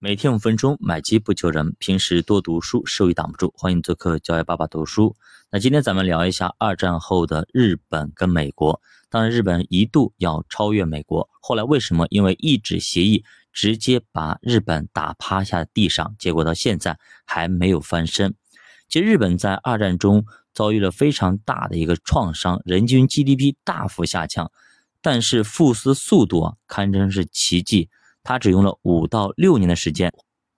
每天五分钟，买基不求人。平时多读书，收益挡不住。欢迎做客教育爸爸读书。那今天咱们聊一下二战后的日本跟美国。当然，日本一度要超越美国，后来为什么？因为一纸协议直接把日本打趴下地上，结果到现在还没有翻身。其实日本在二战中遭遇了非常大的一个创伤，人均 GDP 大幅下降，但是复苏速度啊，堪称是奇迹。他只用了五到六年的时间，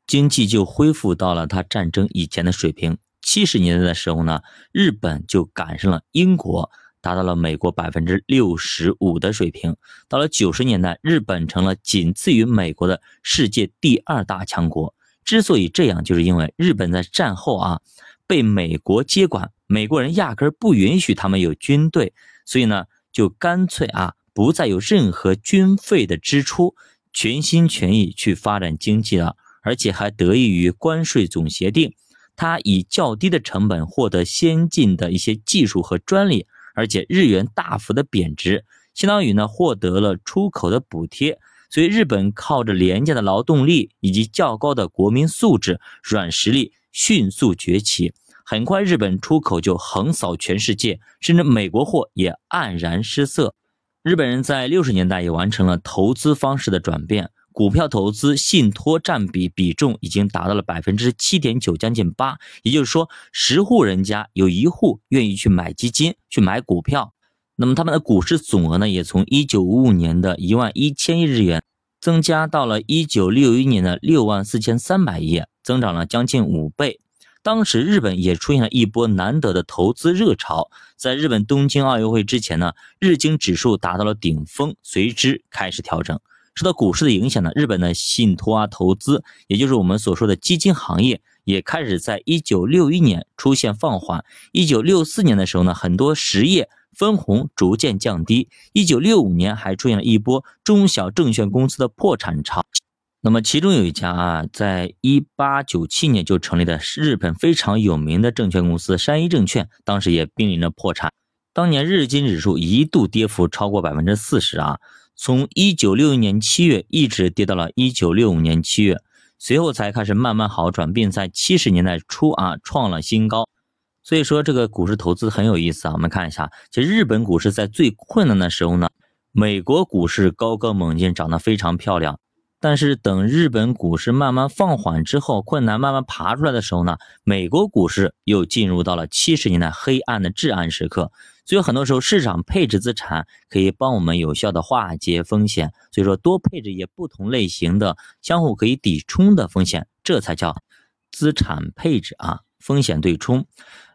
经济就恢复到了他战争以前的水平。七十年代的时候呢，日本就赶上了英国，达到了美国百分之六十五的水平。到了九十年代，日本成了仅次于美国的世界第二大强国。之所以这样，就是因为日本在战后啊被美国接管，美国人压根儿不允许他们有军队，所以呢就干脆啊不再有任何军费的支出。全心全意去发展经济了，而且还得益于关税总协定，它以较低的成本获得先进的一些技术和专利，而且日元大幅的贬值，相当于呢获得了出口的补贴，所以日本靠着廉价的劳动力以及较高的国民素质、软实力迅速崛起，很快日本出口就横扫全世界，甚至美国货也黯然失色。日本人在六十年代也完成了投资方式的转变，股票投资信托占比比重已经达到了百分之七点九，将近八。也就是说，十户人家有一户愿意去买基金、去买股票。那么他们的股市总额呢，也从一九五五年的一万一千亿日元，增加到了一九六一年的六万四千三百亿，增长了将近五倍。当时日本也出现了一波难得的投资热潮，在日本东京奥运会之前呢，日经指数达到了顶峰，随之开始调整。受到股市的影响呢，日本的信托啊投资，也就是我们所说的基金行业，也开始在一九六一年出现放缓。一九六四年的时候呢，很多实业分红逐渐降低。一九六五年还出现了一波中小证券公司的破产潮。那么其中有一家啊，在一八九七年就成立的日本非常有名的证券公司山一证券，当时也濒临着破产。当年日经指数一度跌幅超过百分之四十啊，从一九六一年七月一直跌到了一九六五年七月，随后才开始慢慢好转，并在七十年代初啊创了新高。所以说这个股市投资很有意思啊。我们看一下，其实日本股市在最困难的时候呢，美国股市高歌猛进，涨得非常漂亮。但是等日本股市慢慢放缓之后，困难慢慢爬出来的时候呢，美国股市又进入到了七十年代黑暗的至暗时刻。所以很多时候市场配置资产可以帮我们有效的化解风险。所以说多配置一些不同类型的相互可以抵冲的风险，这才叫资产配置啊。风险对冲，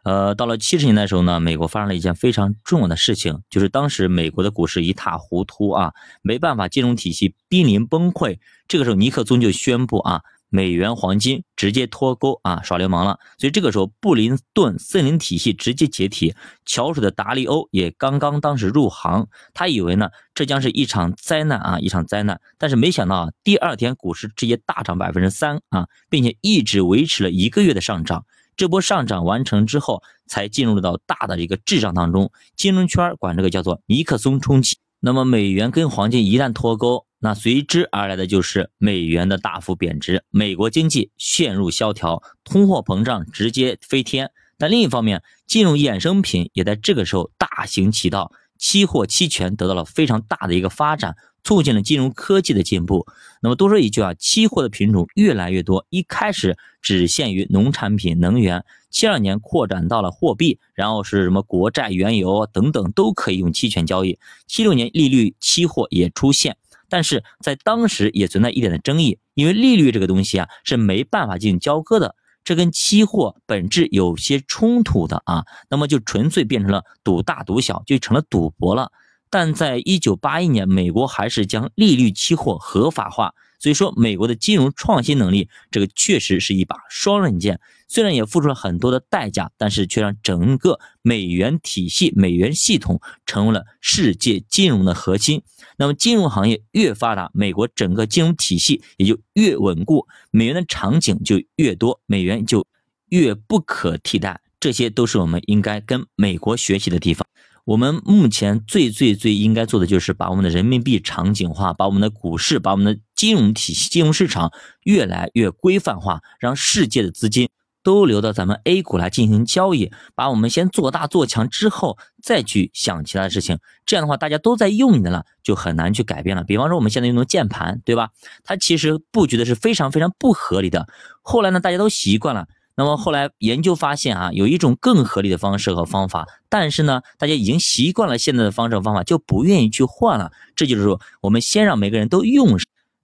呃，到了七十年代的时候呢，美国发生了一件非常重要的事情，就是当时美国的股市一塌糊涂啊，没办法，金融体系濒临崩溃。这个时候，尼克松就宣布啊。美元黄金直接脱钩啊，耍流氓了。所以这个时候，布林顿森林体系直接解体。桥水的达利欧也刚刚当时入行，他以为呢这将是一场灾难啊，一场灾难。但是没想到啊，第二天股市直接大涨百分之三啊，并且一直维持了一个月的上涨。这波上涨完成之后，才进入到大的一个滞胀当中。金融圈管这个叫做尼克松冲击。那么美元跟黄金一旦脱钩。那随之而来的就是美元的大幅贬值，美国经济陷入萧条，通货膨胀直接飞天。但另一方面，金融衍生品也在这个时候大行其道，期货、期权得到了非常大的一个发展。促进了金融科技的进步。那么多说一句啊，期货的品种越来越多，一开始只限于农产品、能源，七二年扩展到了货币，然后是什么国债、原油等等都可以用期权交易。七六年利率期货也出现，但是在当时也存在一点的争议，因为利率这个东西啊是没办法进行交割的，这跟期货本质有些冲突的啊，那么就纯粹变成了赌大赌小，就成了赌博了。但在一九八一年，美国还是将利率期货合法化。所以说，美国的金融创新能力，这个确实是一把双刃剑。虽然也付出了很多的代价，但是却让整个美元体系、美元系统成为了世界金融的核心。那么，金融行业越发达，美国整个金融体系也就越稳固，美元的场景就越多，美元就越不可替代。这些都是我们应该跟美国学习的地方。我们目前最最最应该做的就是把我们的人民币场景化，把我们的股市，把我们的金融体系、金融市场越来越规范化，让世界的资金。都流到咱们 A 股来进行交易，把我们先做大做强之后，再去想其他的事情。这样的话，大家都在用你的了，就很难去改变了。比方说，我们现在用的键盘，对吧？它其实布局的是非常非常不合理的。后来呢，大家都习惯了。那么后来研究发现啊，有一种更合理的方式和方法，但是呢，大家已经习惯了现在的方式和方法，就不愿意去换了。这就是说，我们先让每个人都用，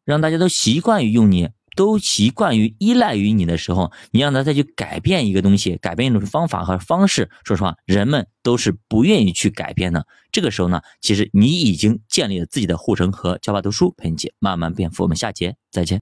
让大家都习惯于用你。都习惯于依赖于你的时候，你让他再去改变一个东西，改变一种方法和方式，说实话，人们都是不愿意去改变的。这个时候呢，其实你已经建立了自己的护城河。教爸读书陪你姐慢慢变富，我们下节再见。